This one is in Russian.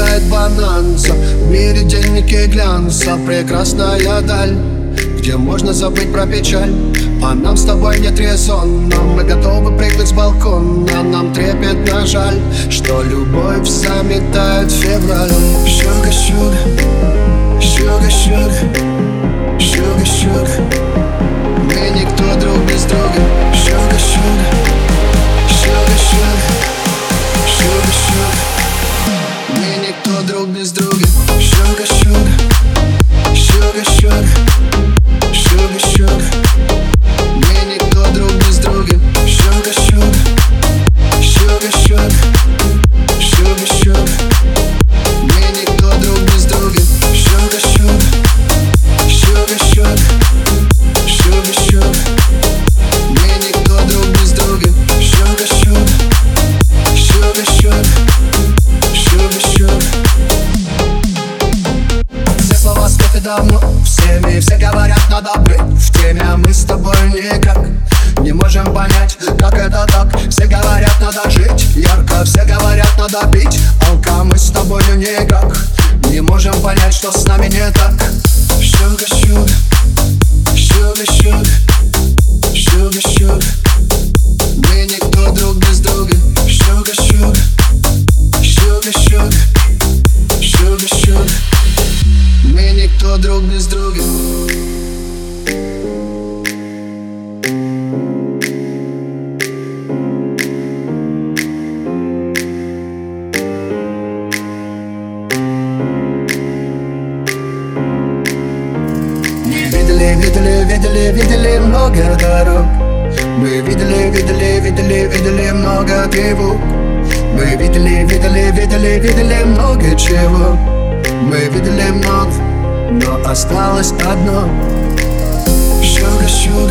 хватает бананца В мире денег и глянца Прекрасная даль где можно забыть про печаль. А нам с тобой нет резона Мы готовы прыгнуть с балкона Нам трепетно жаль Что любовь заметает февраль. Sugar, sugar, Sugar, sugar Мы надо пить. Алка Мы с тобой никак не можем понять, что с нами не так. Sugar, sugar Sugar, sugar Sugar, sugar. Мы никто друг без друга. Sugar, sugar Sugar, sugar Sugar, sugar. Мы никто друг без друга видели, видели, много дорог. Мы видели, видели, видели, видели много тревог Мы видели, видели, видели, видели много чего. Мы видели много, но осталось одно. Sugar, sugar